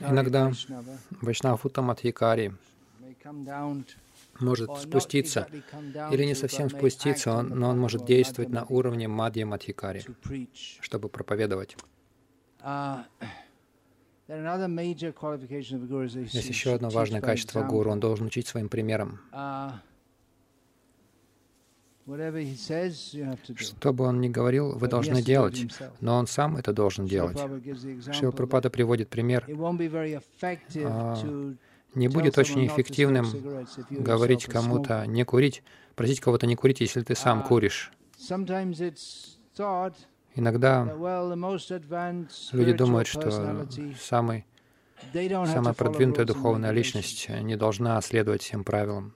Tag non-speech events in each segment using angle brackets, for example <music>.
Иногда Вайшнав Уттамадхикари может спуститься или не совсем спуститься, он, но он может действовать на уровне Мадья Мадхикари, чтобы проповедовать. <clears throat> Есть еще одно важное качество гуру. Он должен учить своим примером. Что бы он ни говорил, вы должны делать, но он сам это должен делать. Шила Прабхупада приводит пример. А, не будет очень эффективным говорить кому-то не курить, просить кого-то не курить, если ты сам uh, куришь. Иногда люди думают, что самый, самая продвинутая духовная личность не должна следовать всем правилам,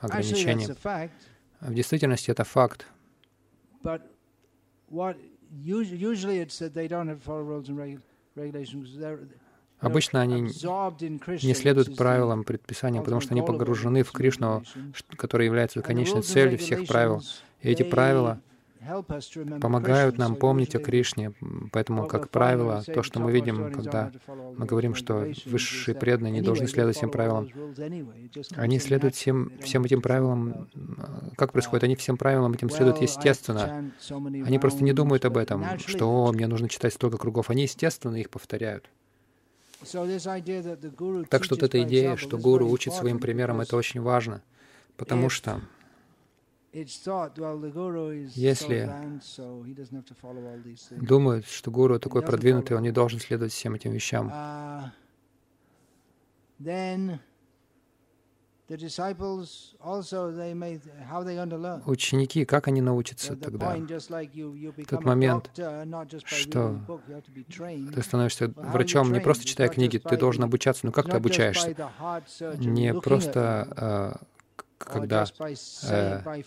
ограничениям. В действительности это факт. Обычно они не следуют правилам, предписаниям, потому что они погружены в Кришну, который является конечной целью всех правил. И эти правила помогают нам помнить о Кришне. Поэтому, как правило, то, что мы видим, когда мы говорим, что высшие преданные не должны следовать всем правилам, они следуют всем, всем этим правилам. Как происходит? Они всем правилам этим следуют естественно. Они просто не думают об этом, что «О, мне нужно читать столько кругов». Они естественно их повторяют. Так что вот эта идея, что гуру учит своим примером, это очень важно, потому что если думают, что гуру такой продвинутый, он не должен следовать всем этим вещам, uh, Ученики, как они научатся тогда? Тот момент, что ты становишься врачом, не просто читая книги, ты должен обучаться. Ну как ты обучаешься? Не просто а, когда э,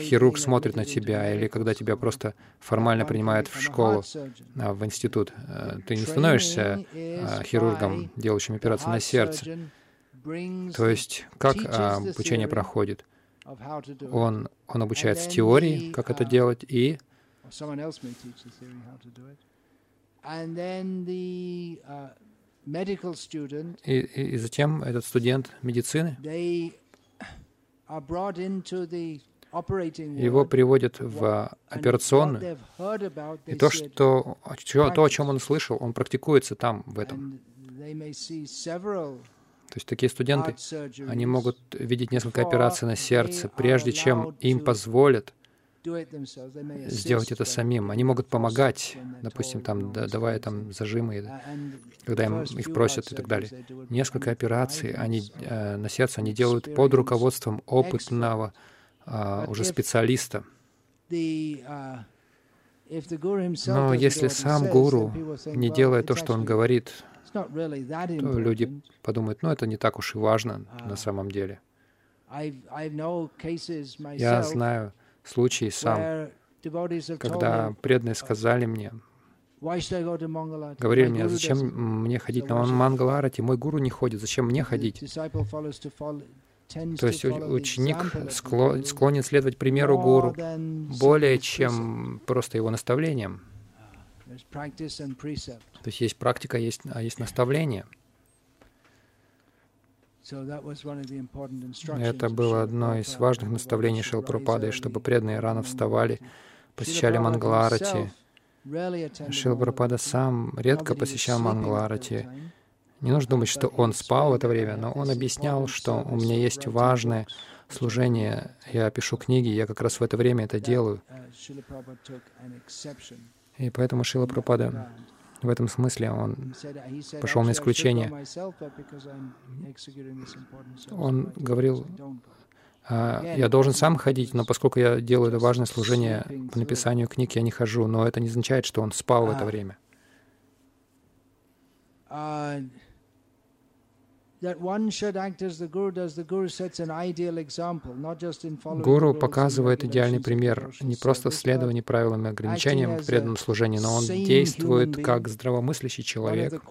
хирург смотрит на тебя, или когда тебя просто формально принимают в школу, э, в институт. Э, ты не становишься э, хирургом, делающим операцию на сердце. То есть, как э, обучение проходит? Он, он обучается теории, как это делать, и и, и, и затем этот студент медицины его приводят в операционную, и то, что, то, о чем он слышал, он практикуется там, в этом. То есть такие студенты, они могут видеть несколько операций на сердце, прежде чем им позволят сделать это самим. Они могут помогать, допустим, там, давая там зажимы, когда им их просят и так далее. Несколько операций они, э, на сердце они делают под руководством опытного э, уже специалиста. Но если сам гуру не делает то, что он говорит, то люди подумают, ну это не так уж и важно на самом деле. Я знаю случай сам, когда преданные сказали мне, говорили мне, зачем мне ходить на Мангаларати, мой гуру не ходит, зачем мне ходить? То есть ученик склонен следовать примеру гуру более, чем просто его наставлениям. То есть есть практика, есть, а есть наставление — это было одно из важных наставлений Шилпрапады, чтобы преданные рано вставали, посещали Мангаларати. Шилпрапада сам редко посещал Мангаларати. Не нужно думать, что он спал в это время, но он объяснял, что у меня есть важное служение, я пишу книги, я как раз в это время это делаю. И поэтому Шила Прабхупада в этом смысле он пошел на исключение. Он говорил, «А, я должен сам ходить, но поскольку я делаю это важное служение по написанию книг, я не хожу. Но это не означает, что он спал в это время. Гуру показывает идеальный пример не просто в следовании правилам и ограничениям в преданном служении, но он действует как здравомыслящий человек.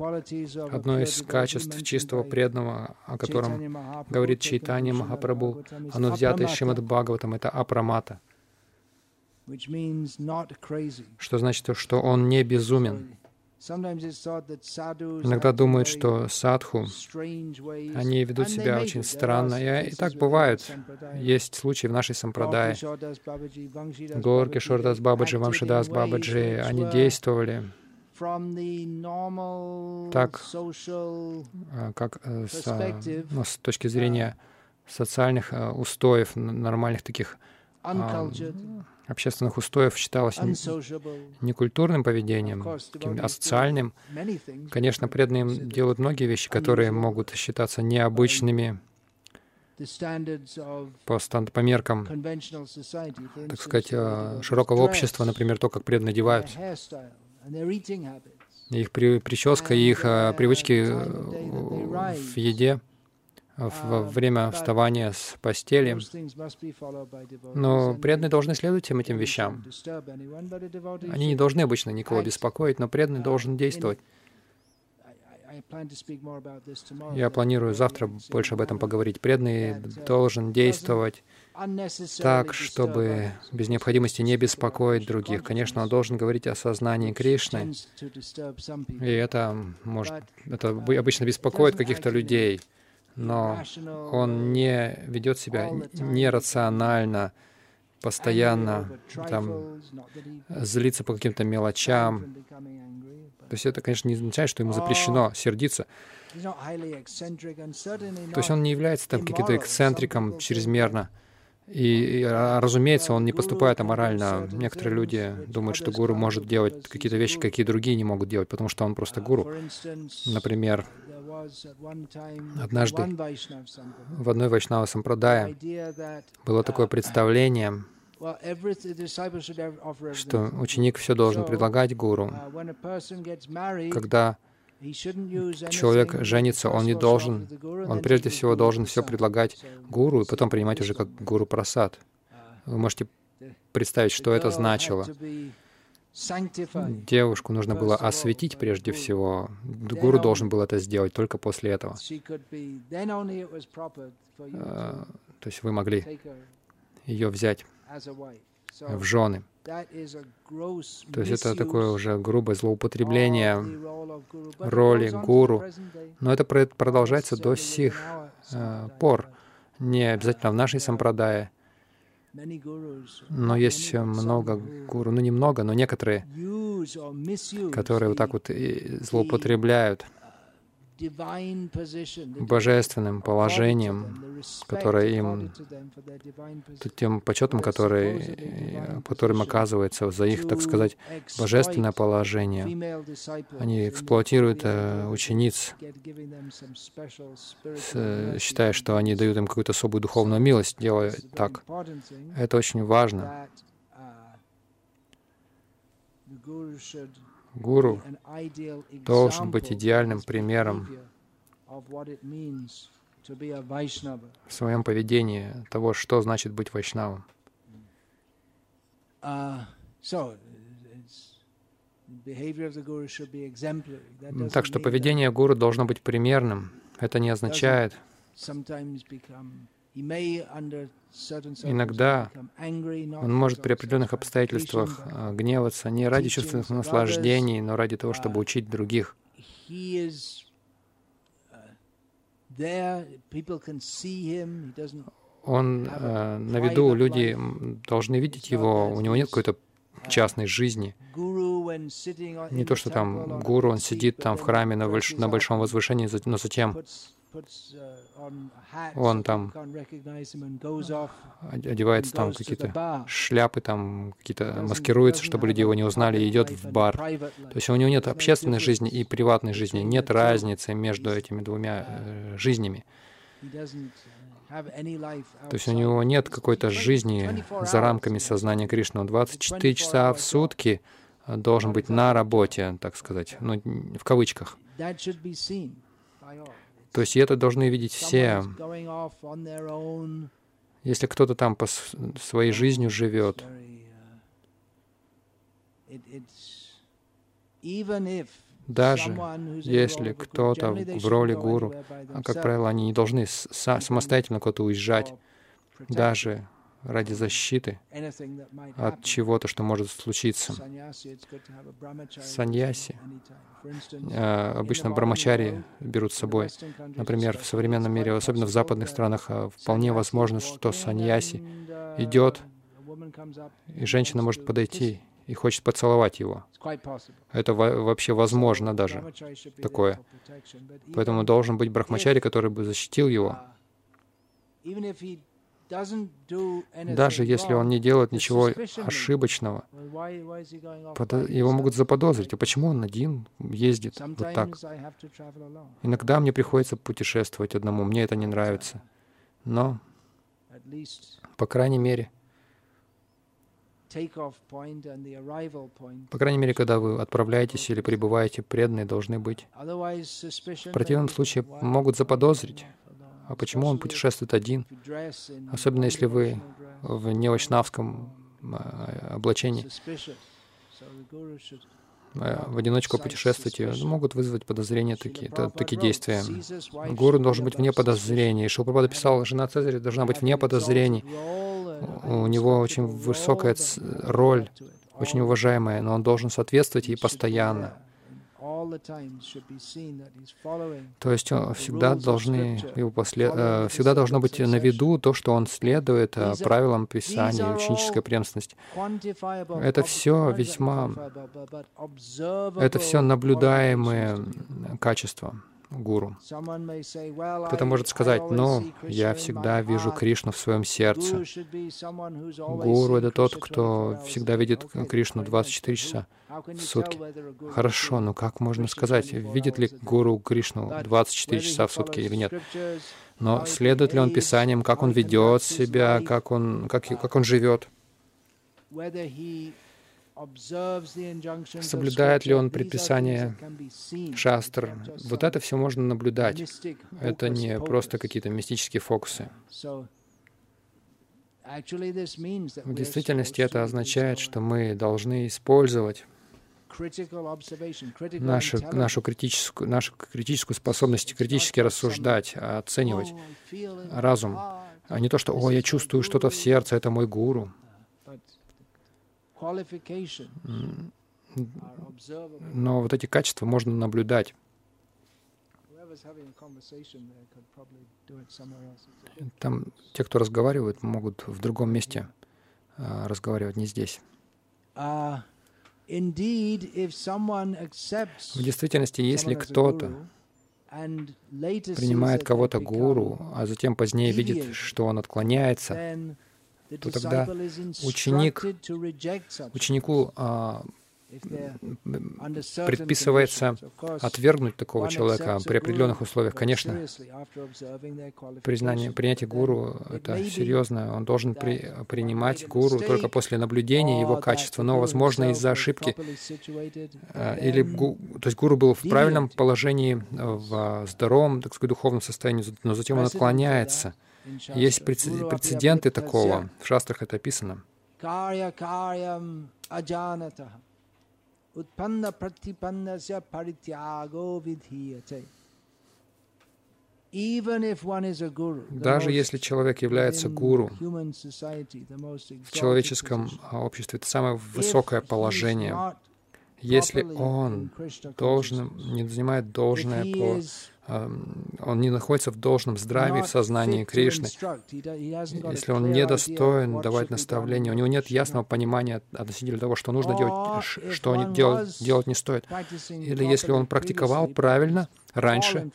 Одно из качеств чистого преданного, о котором говорит Чайтани Махапрабху, оно взято из Шримад Бхагаватам, это апрамата, что значит, что он не безумен. Иногда думают, что садху, они ведут себя очень странно. И, и так бывает. Есть случаи в нашей сампрадае. Горки, Шордас Бабаджи, Вамшидас Бабаджи, они действовали так, а, как э, с, ну, с точки зрения социальных э, устоев, нормальных таких общественных устоев считалось некультурным поведением, таким асоциальным. Конечно, преданные делают многие вещи, которые могут считаться необычными по, станд, по меркам, так сказать, э, широкого общества, например, то, как преданные одеваются, их прическа, их э, привычки э, в еде — во время вставания с постели. Но преданные должны следовать всем этим вещам. Они не должны обычно никого беспокоить, но преданный должен действовать. Я планирую завтра больше об этом поговорить. Преданный должен действовать так, чтобы без необходимости не беспокоить других. Конечно, он должен говорить о сознании Кришны, и это может, это обычно беспокоит каких-то людей но он не ведет себя нерационально, постоянно там, злиться по каким-то мелочам. То есть это, конечно, не означает, что ему запрещено сердиться. То есть он не является там каким-то эксцентриком чрезмерно. И, разумеется, он не поступает аморально. Некоторые люди думают, что гуру может делать какие-то вещи, какие другие не могут делать, потому что он просто гуру. Например, Однажды в одной Вайшнава Сампрадае было такое представление, что ученик все должен предлагать гуру. Когда человек женится, он не должен, он прежде всего должен все предлагать гуру и потом принимать уже как гуру просад. Вы можете представить, что это значило. Девушку нужно было осветить прежде всего. Гуру должен был это сделать только после этого. А, то есть вы могли ее взять в жены. То есть это такое уже грубое злоупотребление роли гуру. Но это продолжается до сих э, пор. Не обязательно в нашей сампрадае, но есть много гуру, ну немного, но некоторые, которые вот так вот злоупотребляют божественным положением, которое им, тем почетом, который, которым оказывается за их, так сказать, божественное положение. Они эксплуатируют э, учениц, считая, что они дают им какую-то особую духовную милость, делая так. Это очень важно. Гуру должен быть идеальным примером в своем поведении того, что значит быть вайшнавом. Uh, так что поведение гуру должно быть примерным. Это не означает, Иногда он может при определенных обстоятельствах а, гневаться не ради чувственных наслаждений, но ради того, чтобы учить других. Он э, на виду, люди должны видеть его, у него нет какой-то частной жизни. Не то, что там гуру, он сидит там в храме на, больш на большом возвышении, но затем он там. одевается там какие-то шляпы, там какие-то маскируется, чтобы люди его не узнали, и идет в бар. То есть у него нет общественной жизни и приватной жизни, нет разницы между этими двумя э, жизнями. То есть у него нет какой-то жизни за рамками сознания Кришны. Он 24 часа в сутки должен быть на работе, так сказать, ну, в кавычках. То есть это должны видеть все. Если кто-то там по своей жизнью живет, даже если кто-то в роли гуру, а, как правило, они не должны самостоятельно куда-то уезжать, даже ради защиты от чего-то, что может случиться. Саньяси, э, обычно брамачари берут с собой. Например, в современном мире, особенно в западных странах, э, вполне возможно, что саньяси идет, и женщина может подойти и хочет поцеловать его. Это вообще возможно даже такое. Поэтому должен быть брахмачари, который бы защитил его. Даже если он не делает ничего ошибочного, его могут заподозрить. А почему он один ездит вот так? Иногда мне приходится путешествовать одному, мне это не нравится. Но, по крайней мере, по крайней мере, когда вы отправляетесь или прибываете, преданные должны быть. В противном случае могут заподозрить. А почему он путешествует один? Особенно если вы в невочнавском а, облачении а, в одиночку путешествуете, могут вызвать подозрения такие, такие действия. Гуру должен быть вне подозрений. Шилпрапада писал, жена Цезаря должна быть вне подозрений. У него очень высокая роль, очень уважаемая, но он должен соответствовать ей постоянно. То есть всегда должны его послед... Э, всегда должно быть на виду то, что он следует э, правилам Писания, ученическая преемственность. Это все весьма... Это все наблюдаемые качества гуру. Кто-то может сказать, ну, я всегда вижу Кришну в своем сердце. Гуру — это тот, кто всегда видит Кришну 24 часа в сутки. Хорошо, но как можно сказать, видит ли гуру Кришну 24 часа в сутки или нет? Но следует ли он Писаниям, как он ведет себя, как он, как, как он живет? Соблюдает ли он предписание шастр? Вот это все можно наблюдать. Это не просто какие-то мистические фокусы. В действительности это означает, что мы должны использовать нашу, нашу, критическую, нашу критическую способность критически рассуждать, оценивать разум, а не то, что «О, я чувствую что-то в сердце, это мой гуру». Но вот эти качества можно наблюдать. Там те, кто разговаривают, могут в другом месте а, разговаривать, не здесь. Uh, в действительности, если кто-то принимает кого-то гуру, а затем позднее видит, что он отклоняется, то тогда ученик, ученику а, предписывается отвергнуть такого человека при определенных условиях. Конечно, признание, принятие гуру — это серьезно. Он должен при, принимать гуру только после наблюдения его качества, но, возможно, из-за ошибки. А, или, то есть гуру был в правильном положении, в здоровом, так сказать, духовном состоянии, но затем он отклоняется — есть прецеденты такого. В шастрах это описано. Даже если человек является гуру в человеческом обществе, это самое высокое положение. Если он должен, не занимает должное он не находится в должном здравии, в сознании Кришны, если он недостоин давать наставления, у него нет ясного понимания относительно того, что нужно делать, что делать, делать не стоит. Или если он практиковал правильно раньше,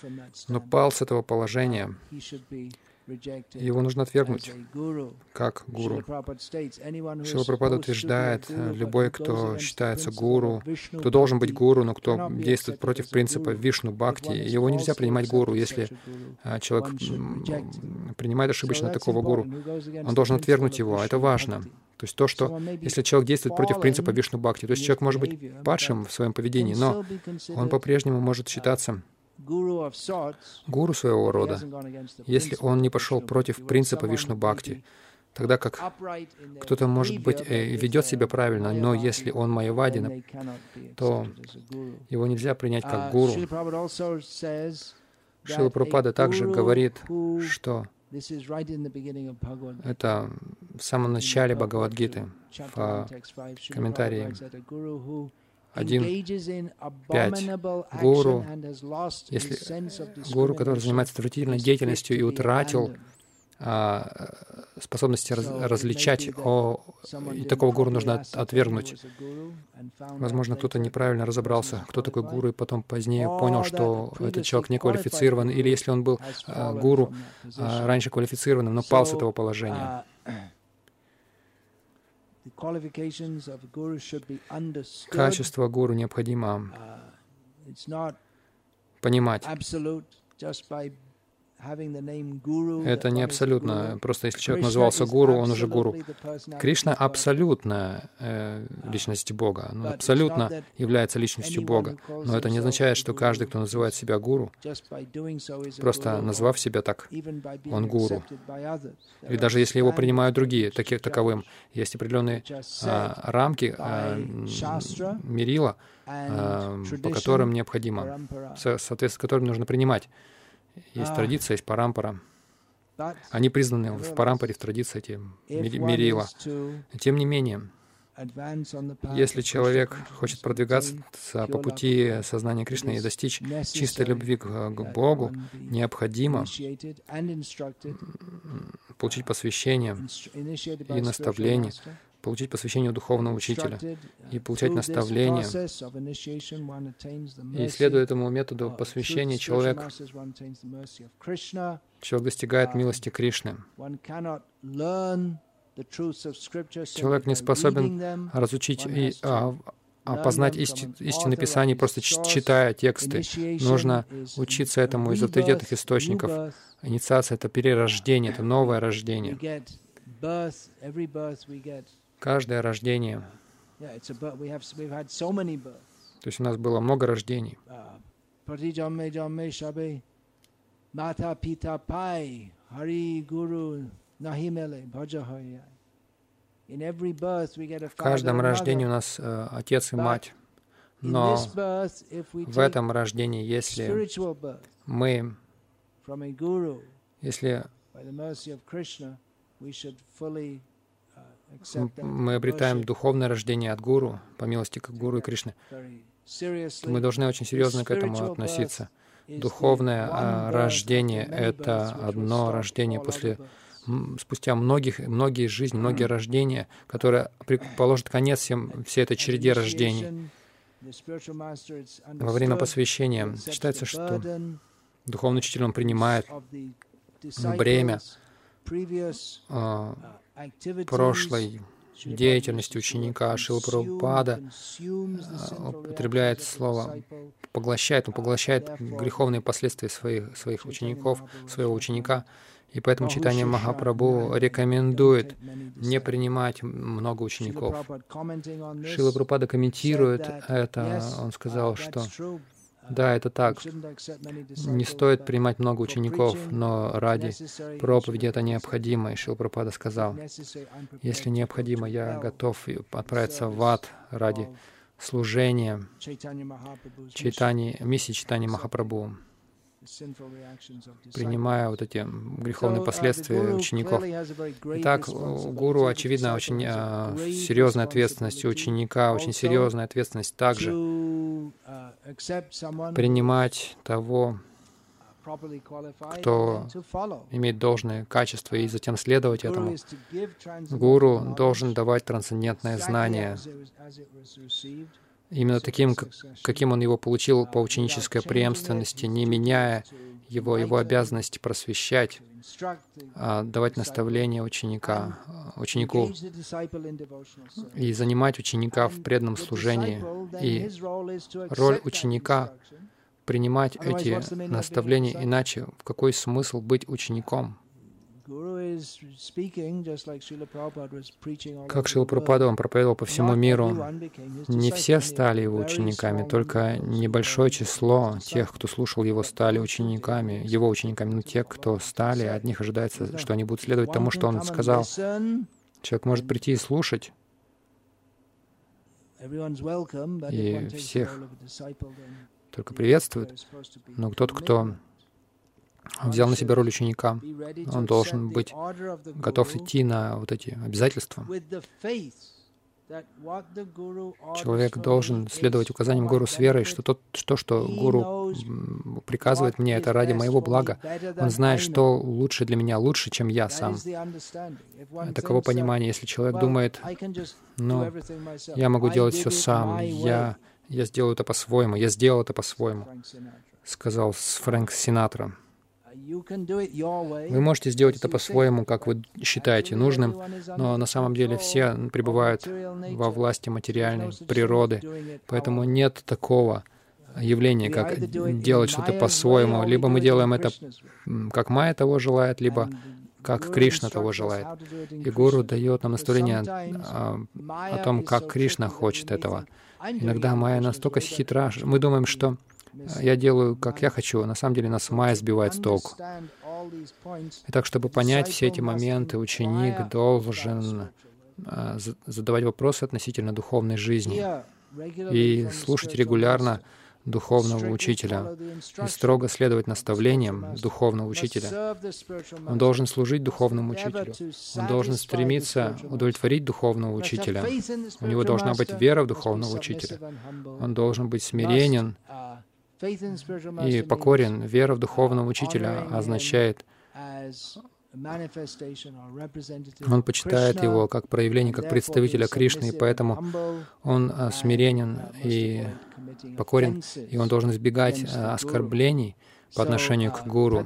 но пал с этого положения, его нужно отвергнуть как гуру. Шила Прабхупада утверждает, любой, кто считается гуру, кто должен быть гуру, но кто действует против принципа Вишну Бхакти, его нельзя принимать гуру. Если а, человек принимает ошибочно такого гуру, он должен отвергнуть его. Это важно. То есть то, что если человек действует против принципа Вишну Бхакти, то есть человек может быть падшим в своем поведении, но он по-прежнему может считаться гуру своего рода, если он не пошел против принципа Вишну Бхакти, тогда как кто-то, может быть, э, ведет себя правильно, но если он майявади, то его нельзя принять как гуру. Шила Прабхупада также говорит, что Это в самом начале Бхагавадгиты, в комментарии 1.5. Гуру, если гуру, который занимается отвратительной деятельностью и утратил а, способности раз, различать, о, и такого гуру нужно отвергнуть. Возможно, кто-то неправильно разобрался, кто такой гуру, и потом позднее понял, что этот человек не квалифицирован, или если он был а, гуру а, раньше квалифицированным, но пал с этого положения. Качество гуру необходимо понимать. Это не абсолютно. Просто если человек назывался гуру, он уже гуру. Кришна абсолютно э, личность Бога. Он абсолютно является личностью Бога. Но это не означает, что каждый, кто называет себя гуру, просто назвав себя так, он гуру. И даже если его принимают другие, такие, таковым, есть определенные э, рамки, э, мерила, э, по которым необходимо, соответственно, которым нужно принимать. Есть традиция, есть парампара. Они признаны в парампаре, в традиции эти мерила. Тем не менее, если человек хочет продвигаться по пути сознания Кришны и достичь чистой любви к, Богу, необходимо получить посвящение и наставление, получить посвящение духовного учителя и получать наставление. И следуя этому методу посвящения, человек, человек достигает милости Кришны. Человек не способен разучить и а, опознать исти, истины Писаний, просто читая тексты. Нужно учиться этому из авторитетных источников. Инициация — это перерождение, это новое рождение. Каждое рождение. То есть у нас было много рождений. В каждом рождении у нас э, отец и мать. Но в этом рождении, если мы, если мы обретаем духовное рождение от Гуру, по милости к Гуру и Кришны, мы должны очень серьезно к этому относиться. Духовное а, рождение — это одно рождение после спустя многих, многие жизни, многие рождения, которое положит конец всем, всей этой череде рождений. Во время посвящения считается, что духовный учитель он принимает бремя прошлой деятельности ученика Шилпрабхупада а, употребляет слово «поглощает», он поглощает греховные последствия своих, своих учеников, своего ученика. И поэтому читание Махапрабху рекомендует не принимать много учеников. Шила Прабхупада комментирует это. Он сказал, что да, это так. Не стоит принимать много учеников, но ради проповеди это необходимо. И Шилпрапада сказал, если необходимо, я готов отправиться в ад ради служения читания, миссии читания Махапрабху принимая вот эти греховные последствия учеников. Итак, у гуру, очевидно, очень а, серьезная ответственность, у ученика очень серьезная ответственность также принимать того, кто имеет должное качество, и затем следовать этому. Гуру должен давать трансцендентное знание, именно таким, каким он его получил по ученической преемственности, не меняя его, его обязанности просвещать, а давать наставления ученика, ученику и занимать ученика в преданном служении. И роль ученика — принимать эти наставления, иначе в какой смысл быть учеником? Как Шила Прабхупада, он проповедовал по всему миру. Не все стали его учениками, только небольшое число тех, кто слушал его, стали учениками, его учениками. Но те, кто стали, от них ожидается, что они будут следовать тому, что он сказал. Человек может прийти и слушать, и всех только приветствует, но тот, кто взял на себя роль ученика. Он должен быть готов идти на вот эти обязательства. Человек должен следовать указаниям Гуру с верой, что то, что, что Гуру приказывает мне, это ради моего блага. Он знает, что лучше для меня, лучше, чем я сам. Таково понимание. Если человек думает, ну, я могу делать все сам, я, я сделаю это по-своему, я сделал это по-своему, сказал Фрэнк Синатра. Вы можете сделать это по-своему, как вы считаете нужным, но на самом деле все пребывают во власти материальной природы, поэтому нет такого явления, как делать что-то по-своему. Либо мы делаем это, как Майя того желает, либо как Кришна того желает. И Гуру дает нам наставление о, о том, как Кришна хочет этого. Иногда Майя настолько хитра, мы думаем, что я делаю, как я хочу. На самом деле нас майя сбивает с толку. Итак, чтобы понять все эти моменты, ученик должен а, задавать вопросы относительно духовной жизни и слушать регулярно духовного учителя и строго следовать наставлениям духовного учителя. Он должен служить духовному учителю. Он должен стремиться удовлетворить духовного учителя. У него должна быть вера в духовного учителя. Он должен быть смиренен и покорен. Вера в духовного учителя означает, он почитает его как проявление, как представителя Кришны, и поэтому он а, смиренен и покорен, и он должен избегать а, оскорблений по отношению к гуру.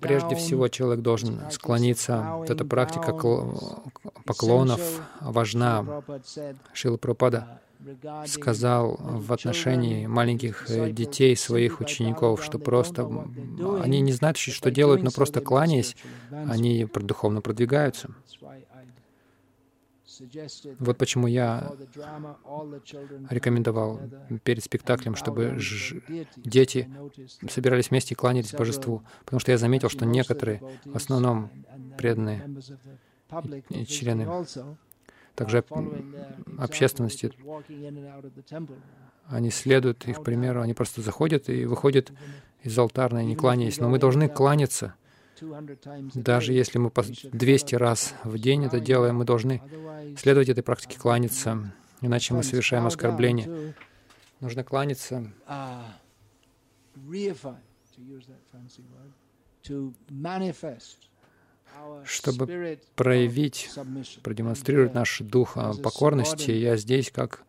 Прежде всего, человек должен склониться. Вот эта практика поклонов важна. Шила Прабхупада сказал в отношении маленьких э, детей, своих учеников, что просто они не знают, что делают, но просто кланяясь, они духовно продвигаются. Вот почему я рекомендовал перед спектаклем, чтобы дети собирались вместе и кланялись божеству, потому что я заметил, что некоторые, в основном преданные члены также общественности, они следуют их примеру, они просто заходят и выходят из алтарной, не кланяясь. Но мы должны кланяться. Даже если мы по 200 раз в день это делаем, мы должны следовать этой практике кланяться, иначе мы совершаем оскорбление. Нужно кланяться, чтобы проявить, продемонстрировать наш дух а, покорности. Я здесь как,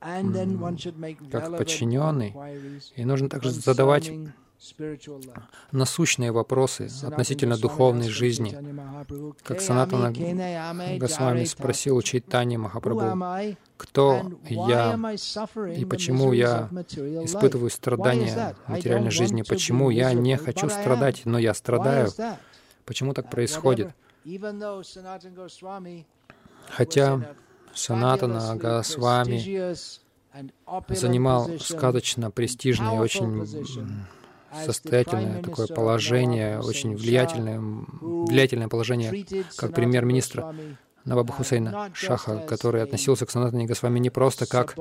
как подчиненный. И нужно также задавать насущные вопросы относительно духовной жизни. Как Санатана Госвами спросил у Чайтани Махапрабху, кто я? и почему я испытываю страдания материальной жизни, почему я не хочу страдать, но я страдаю. Почему так происходит? Хотя Санатана Госвами занимал сказочно престижное очень состоятельное такое положение, очень влиятельное, влиятельное положение, как премьер-министра Наваба Хусейна Шаха, который относился к Санатане Госвами не просто как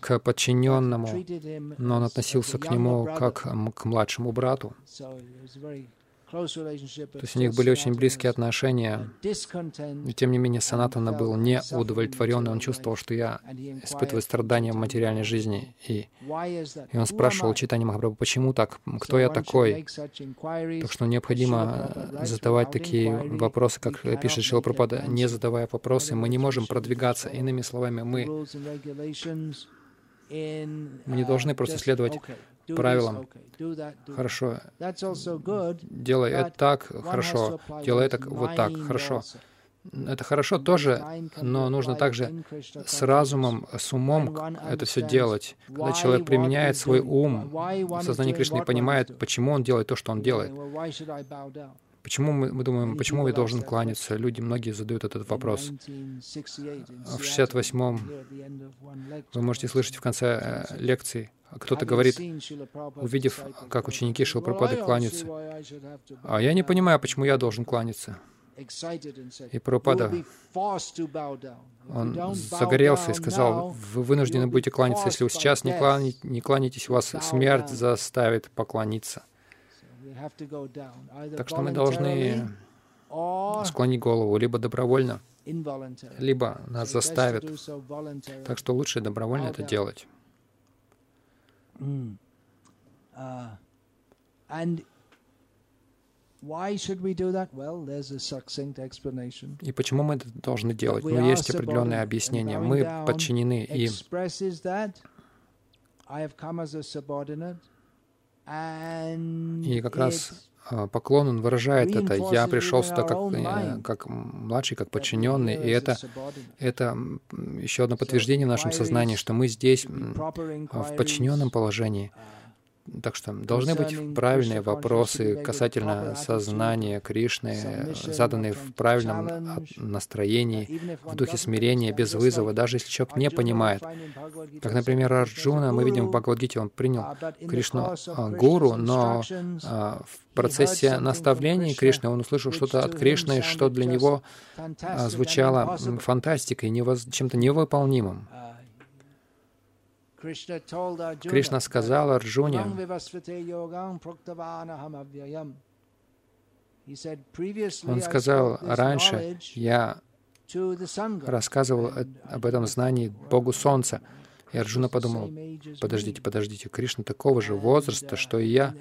к подчиненному, но он относился к нему как к младшему брату. То есть у них были очень близкие отношения. И тем не менее Санатана был не удовлетворен, и он чувствовал, что я испытываю страдания в материальной жизни. И, и он спрашивал Читани Махапрабху, почему так? Кто я такой? Так что необходимо задавать такие вопросы, как пишет Шилапрапада, не задавая вопросы, мы не можем продвигаться. Иными словами, мы мы не должны просто следовать правилам. Хорошо. Делай это так, хорошо. Делай это вот так, хорошо. Это хорошо тоже, но нужно также с разумом, с умом это все делать. Когда человек применяет свой ум в сознании Кришны и понимает, почему он делает то, что он делает. Почему мы, мы думаем, почему я должен кланяться? Люди, многие задают этот вопрос. В 68-м вы можете слышать в конце э, лекции, кто-то говорит, увидев, как ученики Шилпрапады кланяются, а я не понимаю, почему я должен кланяться. И Прабхупада, он загорелся и сказал, вы вынуждены будете кланяться. Если вы сейчас не, кланя, не кланяетесь, вас смерть заставит поклониться. Так что мы должны склонить голову либо добровольно, либо нас заставят. Так что лучше добровольно это делать. Uh, и почему мы это должны делать? Ну, есть определенное объяснение. Мы подчинены им. И как раз а, поклон, он выражает это. Я пришел сюда как, э, как младший, как подчиненный, и это, это еще одно подтверждение в нашем сознании, что мы здесь в подчиненном положении. Так что должны быть правильные вопросы касательно сознания Кришны, заданные в правильном настроении, в духе смирения, без вызова, даже если человек не понимает. Как, например, Арджуна, мы видим в Бхагавадгите, он принял Кришну а, гуру, но а, в процессе наставлений Кришны он услышал что-то от Кришны, что для него звучало фантастикой, чем-то невыполнимым. Кришна сказал Арджуне, он сказал, раньше я рассказывал об этом знании Богу Солнца. И Арджуна подумал, подождите, подождите, Кришна такого же возраста, что и я.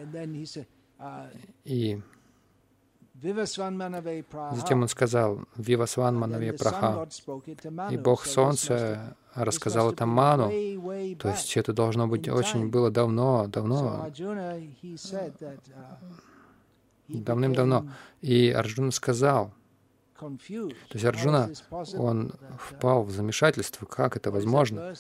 И Затем он сказал, «Вивасван манаве праха». И Бог Солнца рассказал это Ману. То есть это должно быть очень было давно, давно, давным-давно. И Арджуна сказал, то есть Арджуна, он впал в замешательство, как это возможно?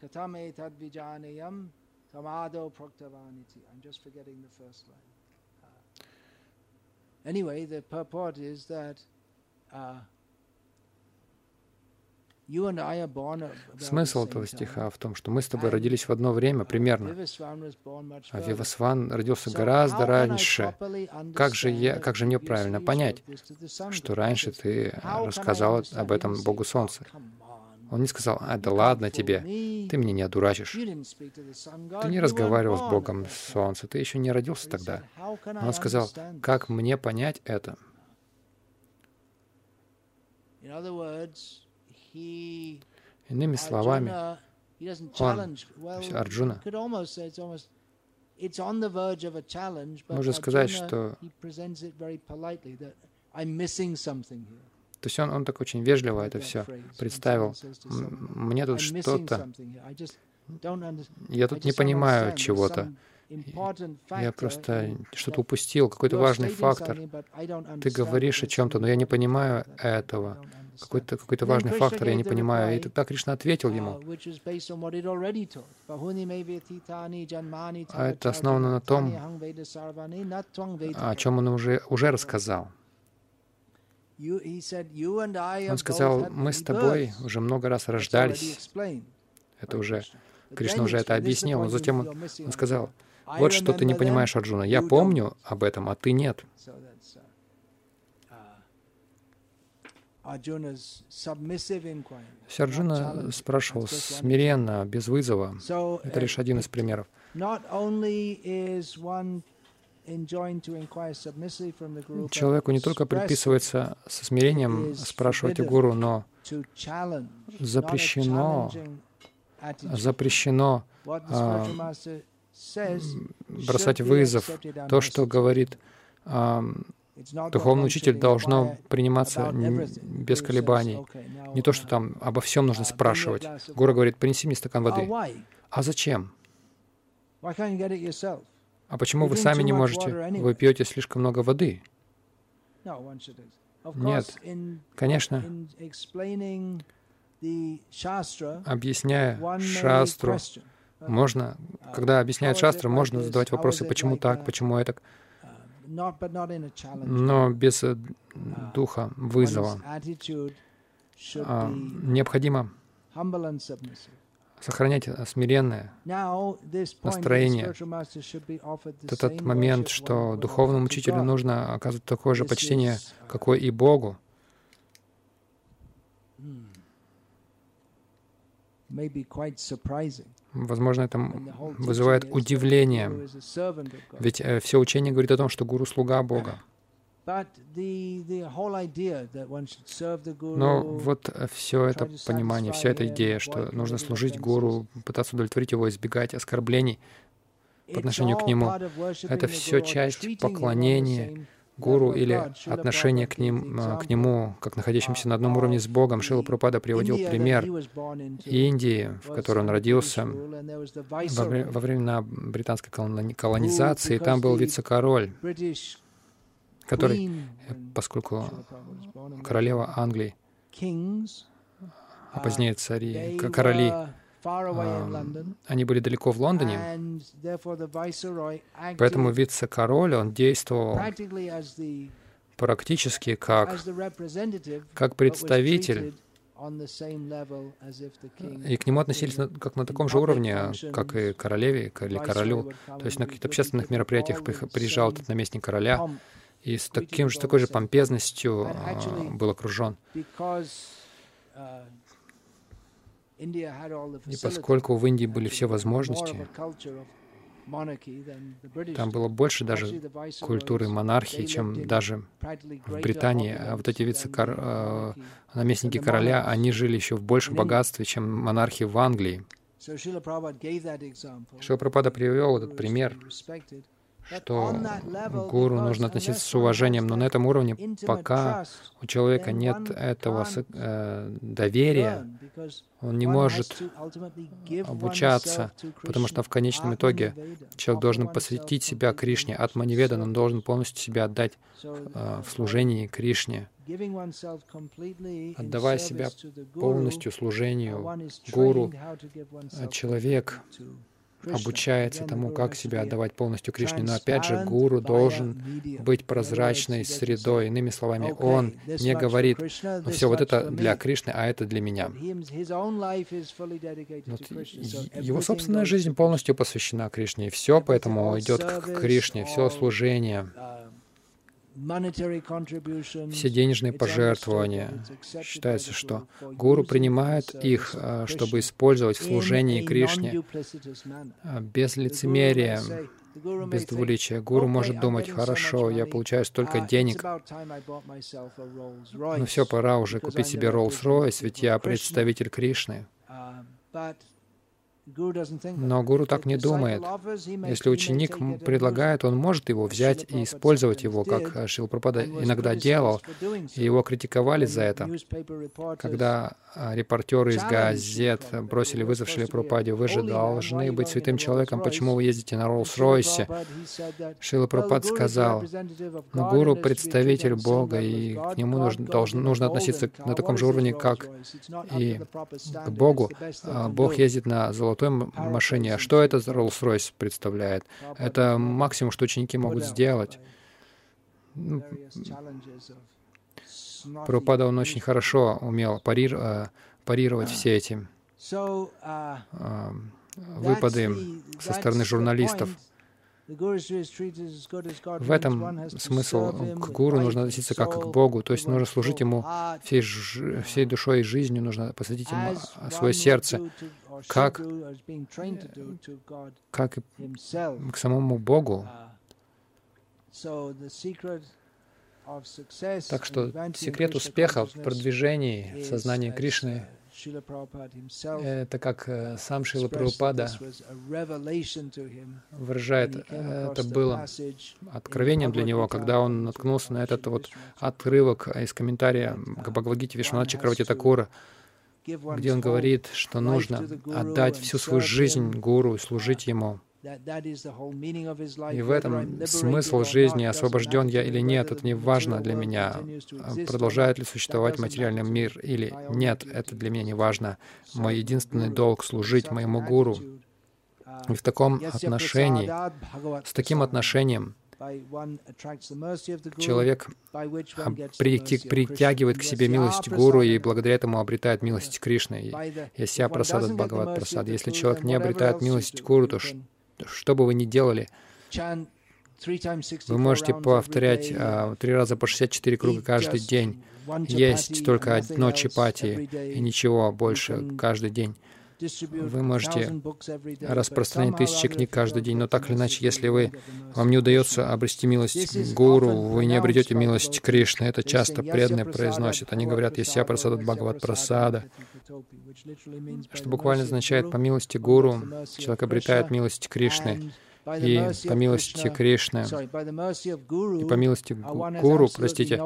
Katam etad vijanayam tamado praktavaniti. I'm just forgetting the first line. Uh, anyway, the purport is that uh, Смысл этого стиха в том, что мы с тобой родились в одно время примерно, а Вивасван родился гораздо раньше. Как же, я, как же мне правильно понять, что раньше ты рассказал об этом Богу Солнца? Он не сказал, а да ладно тебе, ты меня не одурачишь. Ты не разговаривал с Богом Солнца, ты еще не родился тогда. Он сказал, как мне понять это? Иными словами, он, Арджуна, можно сказать, что то есть он, он так очень вежливо это все представил. Мне тут что-то... Я тут не понимаю чего-то. Я просто что-то упустил, какой-то важный фактор. Ты говоришь о чем-то, но я не понимаю этого. Какой-то какой важный фактор я не понимаю. И тогда Кришна ответил ему. А это основано на том, о чем он уже, уже рассказал. Он сказал, мы с тобой уже много раз рождались. Это уже, Кришна уже это объяснил, но затем он, он сказал, вот что ты не понимаешь, Арджуна, я помню об этом, а ты нет. Uh, Арджуна спрашивал смиренно, без вызова. Это лишь один из примеров. Человеку не только предписывается со смирением спрашивать у гуру, но запрещено, запрещено а, бросать вызов. То, что говорит а, духовный учитель, должно приниматься без колебаний. Не то, что там обо всем нужно спрашивать. Гура говорит, принеси мне стакан воды. А зачем? А почему вы сами не можете? Вы пьете слишком много воды. Нет, конечно, объясняя шастру, можно, когда объясняют шастру, можно задавать вопросы, почему так, почему это, но без э, духа вызова. А, необходимо сохранять смиренное настроение. Этот момент, что духовному учителю нужно оказывать такое же почтение, какое и Богу. Возможно, это вызывает удивление, ведь э, все учение говорит о том, что гуру — слуга Бога. Но вот э, все это понимание, вся эта идея, что нужно служить гуру, пытаться удовлетворить его, избегать оскорблений по отношению к нему, это все часть поклонения гуру или отношение к, ним, э, к нему, как находящимся на одном уровне с Богом. Шила Пропада приводил пример Индии, в которой он родился во, во времена британской колонизации. Там был вице-король, который, поскольку королева Англии, а позднее цари, короли, они были далеко в Лондоне, поэтому вице-король, он действовал практически как, как представитель, и к нему относились на, как на таком же уровне, как и королеве или королю. То есть на каких-то общественных мероприятиях приезжал этот наместник короля, и с таким же, такой же помпезностью а, был окружен. И поскольку в Индии были все возможности, там было больше даже культуры монархии, чем даже в Британии. А вот эти вице-наместники э, короля, они жили еще в большем богатстве, чем монархи в Англии. Шила Прабхупада привел этот пример, что к гуру нужно относиться с уважением, но на этом уровне, пока у человека нет этого э, доверия, он не может обучаться, потому что в конечном итоге человек должен посвятить себя Кришне, Атманиведан, он должен полностью себя отдать э, в служении Кришне. Отдавая себя полностью служению гуру, человек обучается тому, как себя отдавать полностью Кришне. Но опять же, гуру должен быть прозрачной средой. Иными словами, он не говорит, ну все, вот это для Кришны, а это для меня. Вот его собственная жизнь полностью посвящена Кришне, и все поэтому идет к Кришне, все служение все денежные пожертвования. Считается, что гуру принимает их, а, чтобы использовать в служении Кришне а, без лицемерия, без двуличия. Гуру может думать, хорошо, я получаю столько uh, денег, ну все, пора уже купить себе Rolls-Royce, ведь я представитель Кришны. Но гуру так не думает. Если ученик предлагает, он может его взять и использовать его, как Шилпрапада иногда делал, и его критиковали за это. Когда а, репортеры из газет бросили вызов Шилпрападе, вы же должны быть святым человеком, почему вы ездите на Роллс-Ройсе? Шилпрапад сказал, но гуру — представитель Бога, и к нему нужно, должен, нужно относиться на таком же уровне, как и к Богу. А Бог ездит на золотой золотой машине. А что это за Rolls-Royce представляет? Это максимум, что ученики могут сделать. Ну, Прабхупада, он очень хорошо умел парир, э, парировать все эти э, выпады со стороны журналистов. В этом смысл. К гуру нужно относиться как к Богу, то есть нужно служить Ему всей, всей душой и жизнью, нужно посвятить Ему свое сердце, как, как и к самому Богу. Так что секрет успеха в продвижении сознания Кришны это как э, сам Шила Прабхупада выражает, это было откровением для него, когда он наткнулся на этот вот отрывок из комментария к Бхагавадгите Вишванат Чакравати Такура, где он говорит, что нужно отдать всю свою жизнь Гуру и служить Ему. И в этом смысл жизни, освобожден я или нет, это не важно для меня. Продолжает ли существовать материальный мир или нет, это для меня не важно. Мой единственный долг — служить моему гуру. И в таком отношении, с таким отношением, человек притягивает к себе милость Гуру и благодаря этому обретает милость Кришны. Яся прасад Бхагават прасад. Если человек не обретает милость Гуру, то что бы вы ни делали, вы можете повторять а, три раза по 64 круга каждый день. Есть только одно чапати и ничего больше каждый день. Вы можете распространять тысячи книг каждый день, но так или иначе, если вы, вам не удается обрести милость Гуру, вы не обретете милость Кришны. Это часто преданные произносят. Они говорят «Яся прасадат Бхагават прасада», что буквально означает «по милости Гуру человек обретает милость Кришны». И по милости Кришны, и по милости Гуру, простите,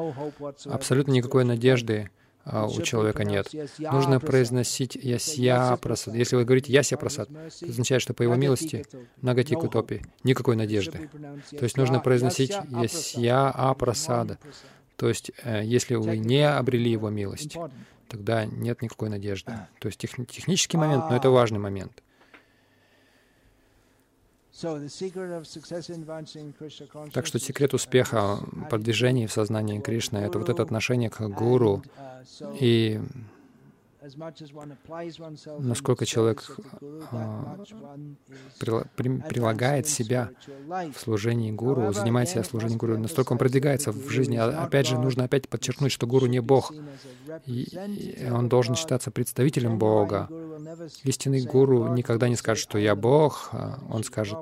абсолютно никакой надежды а у человека нет. Нужно произносить «ясья прасад». Если вы говорите «ясья прасад», это означает, что по его милости нагати кутопи, никакой надежды. То есть нужно произносить «ясья а прасада». То есть э, если вы не обрели его милость, тогда нет никакой надежды. То есть тех, технический момент, но это важный момент. Так что секрет успеха продвижения в сознании Кришны — это вот это отношение к гуру. Uh, И насколько человек а, прилагает себя в служении гуру, занимает себя служением гуру, настолько он продвигается в жизни. А, опять же, нужно опять подчеркнуть, что гуру не Бог. И он должен считаться представителем Бога. Истинный гуру никогда не скажет, что я Бог. А он скажет,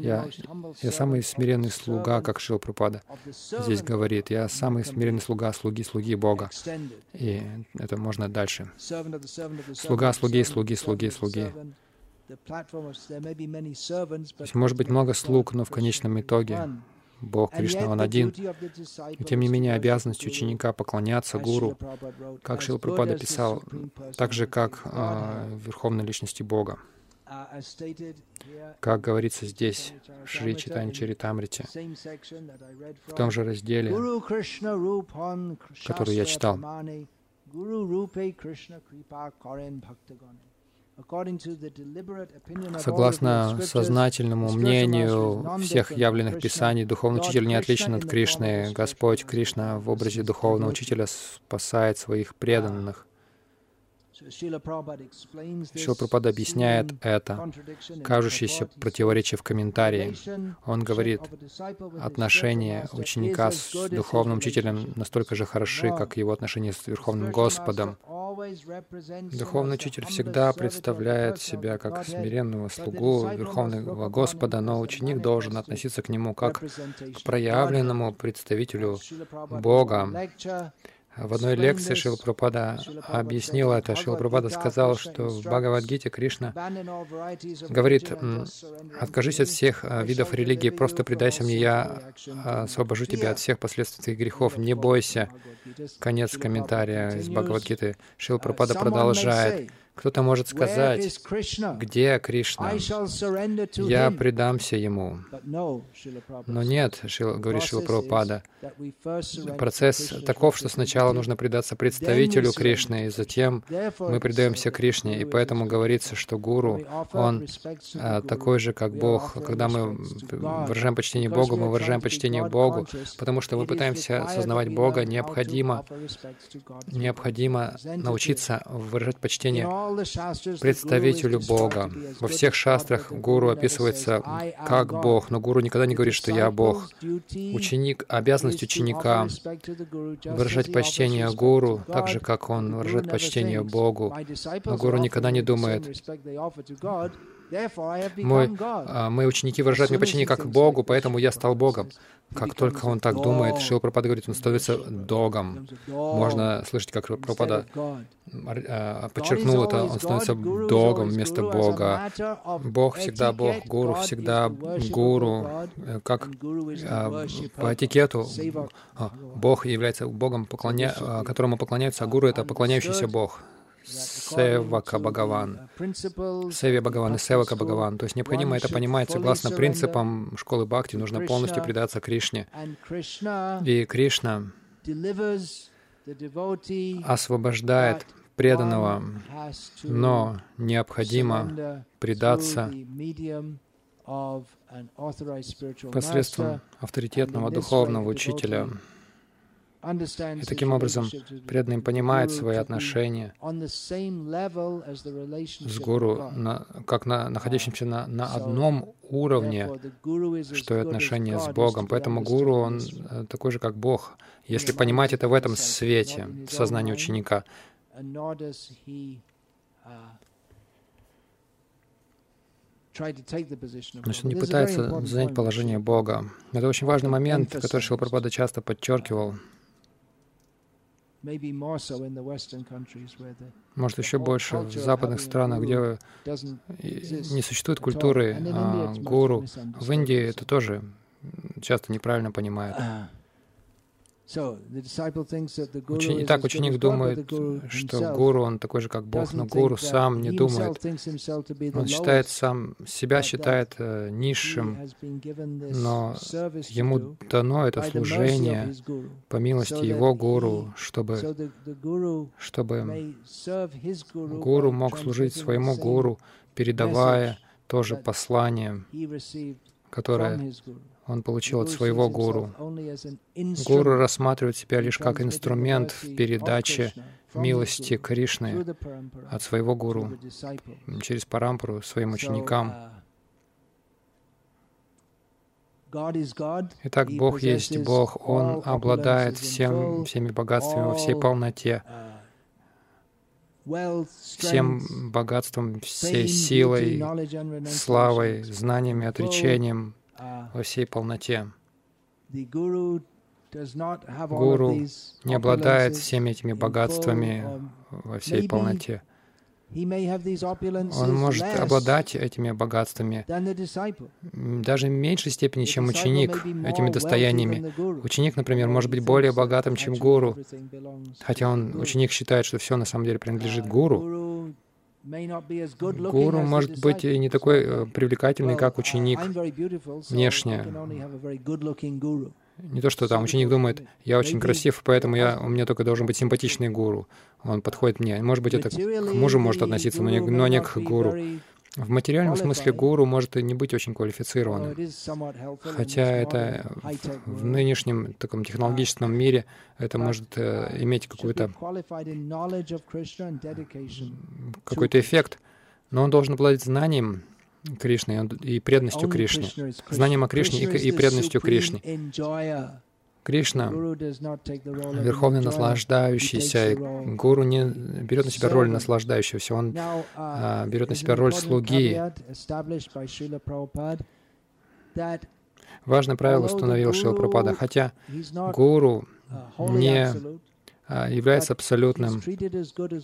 я, я самый смиренный слуга, как Шил Пропада здесь говорит. Я самый смиренный слуга, слуги, слуги Бога. И это можно дальше. Слуга, слуги, слуги, слуги, слуги. Есть может быть много слуг, но в конечном итоге Бог Кришна, Он один. И тем не менее обязанность ученика поклоняться Гуру, как Шил Пропада писал, так же, как э, Верховной Личности Бога. Как говорится здесь, в Шри Читань Чаритамрите, в том же разделе, который я читал, Согласно сознательному мнению всех явленных писаний, духовный учитель не отличен от Кришны. Господь Кришна в образе духовного учителя спасает своих преданных. Шила Прабхупада объясняет это, кажущееся противоречие в комментарии. Он говорит, отношения ученика с духовным учителем настолько же хороши, как его отношения с Верховным Господом. Духовный учитель всегда представляет себя как смиренного слугу Верховного Господа, но ученик должен относиться к нему как к проявленному представителю Бога. В одной лекции Шила Прабхупада объяснил это. Шила Прабхупада сказал, что в Бхагавадгите Кришна говорит, «Откажись от всех а, видов религии, просто предайся мне, я освобожу тебя от всех последствий грехов, не бойся». Конец комментария из Бхагавадгиты. Шила Прабхупада продолжает. Кто-то может сказать, где Кришна? Я предамся Ему. Но нет, говорит Шила Прабхупада. Процесс таков, что сначала нужно предаться представителю Кришны, и затем мы предаемся Кришне. И поэтому говорится, что Гуру, он а, такой же, как Бог. Когда мы выражаем почтение Богу, мы выражаем почтение Богу, потому что мы пытаемся осознавать Бога, необходимо, необходимо научиться выражать почтение представителю Бога. Во всех шастрах гуру описывается как Бог, но гуру никогда не говорит, что я Бог. Ученик, обязанность ученика выражать почтение гуру, так же, как он выражает почтение Богу. Но гуру никогда не думает, мой, а, мои ученики выражают мне почти как Богу, поэтому я стал Богом. Как только он так думает, Шил Пропада говорит, он становится Догом. Можно слышать, как Пропада а, подчеркнул это, он становится Догом вместо Бога. Бог всегда Бог, Гуру всегда Гуру. Э, как а, по этикету Бог является Богом, поклоня... которому поклоняются, а Гуру — это поклоняющийся Бог. Севака Бхагаван. Севе Бхагаван и Севака Бхагаван. То есть необходимо это понимать согласно принципам школы Бхакти. Нужно полностью предаться Кришне. И Кришна освобождает преданного, но необходимо предаться посредством авторитетного духовного учителя. И таким образом преданный понимает свои отношения с гуру, на, как на, находящимся на, на одном уровне, что и отношения с Богом. Поэтому гуру, он э, такой же, как Бог, если понимать это в этом свете, в сознании ученика. Значит, он не пытается занять положение Бога. Это очень важный момент, который Шилпрапада часто подчеркивал. Может, еще больше в западных странах, где не существует культуры а, гуру. В Индии это тоже часто неправильно понимают. Итак, ученик думает, что гуру, он такой же, как Бог, но гуру сам не думает. Он считает сам, себя считает э, низшим, но ему дано это служение по милости его гуру, чтобы, чтобы гуру мог служить своему гуру, передавая тоже послание, которое он получил от своего гуру. Гуру рассматривает себя лишь как инструмент в передаче милости Кришны от своего гуру через парампру своим ученикам. Итак, Бог есть Бог, Он обладает всем, всеми богатствами во всей полноте, всем богатством, всей силой, славой, знаниями, отречением, во всей полноте. Гуру не обладает всеми этими богатствами во всей полноте. Он может обладать этими богатствами даже в меньшей степени, чем ученик, этими достояниями. Ученик, например, может быть более богатым, чем гуру, хотя он, ученик считает, что все на самом деле принадлежит гуру. Гуру может быть и не такой э, привлекательный, как ученик внешне. Не то, что там ученик думает, я очень красив, поэтому я, у меня только должен быть симпатичный гуру. Он подходит мне. Может быть, это к мужу может относиться, но не, но не к гуру. В материальном смысле гуру может и не быть очень квалифицированным. Хотя это в нынешнем таком технологическом мире это может э, иметь какой-то какой-то эффект, но он должен обладать знанием Кришны и преданностью Кришне, знанием о Кришне и преданностью Кришне. Кришна, верховный наслаждающийся, гуру не берет на себя роль наслаждающегося, он а, берет на себя роль слуги. Важное правило установил Шила Прабхупада, хотя гуру не а, является абсолютным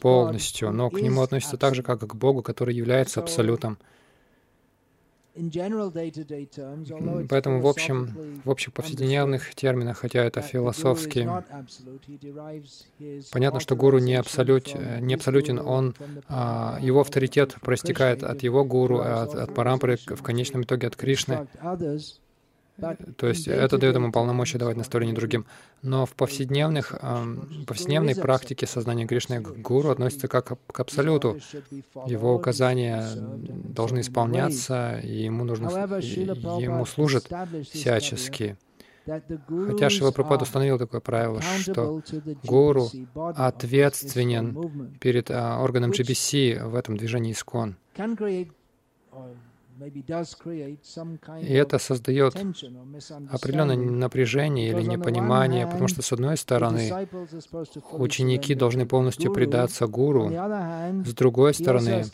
полностью, но к нему относится так же, как к Богу, который является абсолютом. Поэтому в общем, в общих повседневных терминах, хотя это философски, понятно, что гуру не, абсолют, не абсолютен, он, а, его авторитет проистекает от его гуру, от, от парампры, в конечном итоге от Кришны. То есть это дает ему полномочия давать наставления другим. Но в повседневных, повседневной практике сознания Кришны к гуру относится как к абсолюту. Его указания должны исполняться, и ему, нужно, ему служат всячески. Хотя Шива Прабхупада установил такое правило, что гуру ответственен перед а, органом GBC в этом движении Искон. И это создает определенное напряжение или непонимание, потому что, с одной стороны, ученики должны полностью предаться гуру, с другой стороны,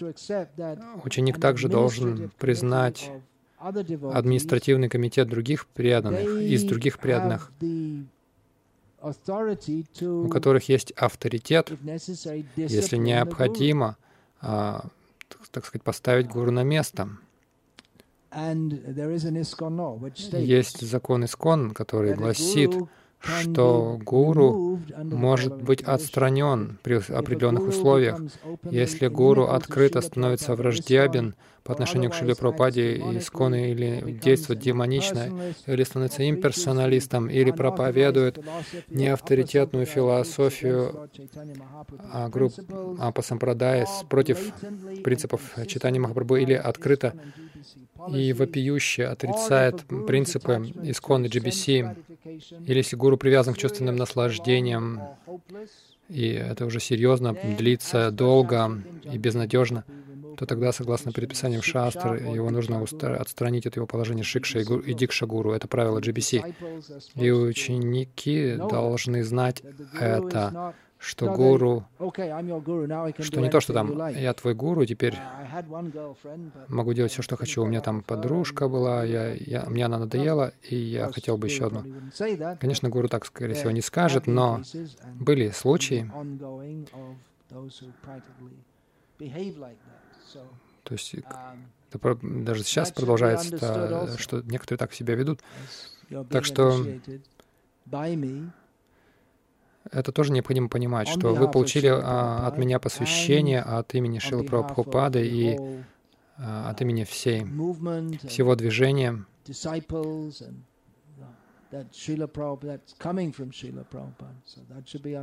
ученик также должен признать административный комитет других преданных, из других преданных, у которых есть авторитет, если необходимо, а, так сказать, поставить гуру на место. Есть закон Искон, который гласит, что гуру может быть отстранен при определенных условиях. Если гуру открыто становится враждебен по отношению к Шиле Прабхупаде и Исконе, или действует демонично, или становится имперсоналистом, или проповедует неавторитетную философию а групп Апасампрадай против принципов читания Махапрабху, или открыто и вопиюще отрицает принципы исконной GBC, или если гуру привязан к чувственным наслаждениям, и это уже серьезно, длится долго и безнадежно, то тогда, согласно предписаниям шастр, его нужно отстранить от его положения шикша и дикша гуру. Это правило GBC. И ученики должны знать это, что гуру, что не то, что там я твой гуру, теперь могу делать все, что хочу. У меня там подружка была, я, я, мне она надоела, и я хотел бы еще одну. Конечно, гуру так, скорее всего, не скажет, но были случаи, то есть это даже сейчас продолжается, что некоторые так себя ведут. Так что это тоже необходимо понимать, что вы получили а, от меня посвящение от имени Шилы Прабхупады и а, от имени всей, всего движения,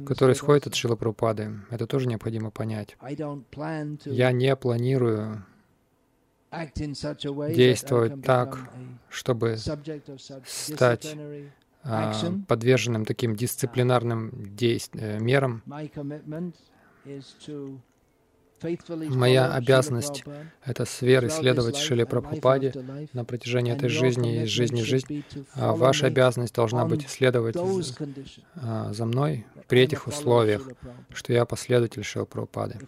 который исходит от Шила Прабхупады. Это тоже необходимо понять. Я не планирую действовать так, чтобы стать а, подверженным таким дисциплинарным действ... Э, мерам. Моя обязанность — это с верой следовать Шиле Прабхупаде на протяжении этой жизни и жизни в жизнь. А ваша обязанность должна быть следовать а, за мной при этих условиях, что я последователь Шилы Прабхупады.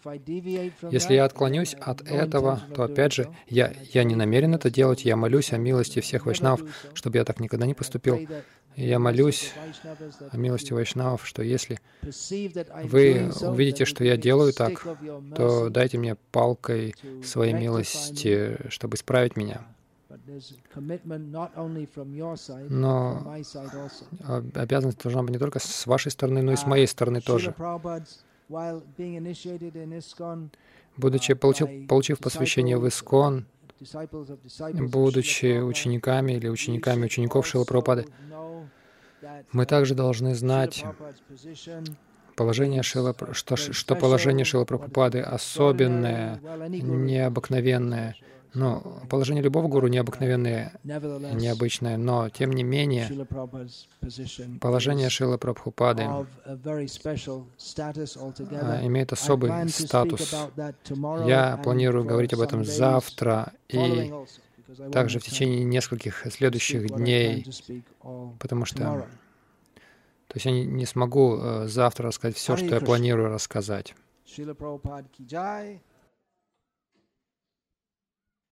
Если я отклонюсь от этого, то опять же, я, я не намерен это делать, я молюсь о милости всех вайшнав, чтобы я так никогда не поступил. Я молюсь о милости Вайшнавов, что если вы увидите, что я делаю так, то дайте мне палкой своей милости, чтобы исправить меня. Но обязанность должна быть не только с вашей стороны, но и с моей стороны тоже. Будучи, получив, получив посвящение в Искон, будучи учениками или учениками учеников Шила Прабхупады, мы также должны знать положение Шила, что, что положение Шила Прабхупады особенное, необыкновенное. Ну, положение любого гуру необыкновенное, необычное, но, тем не менее, положение Шила Прабхупады а, имеет особый статус. Я планирую говорить об этом завтра и также в течение нескольких следующих дней, потому что то есть я не смогу э, завтра рассказать все, что я планирую рассказать.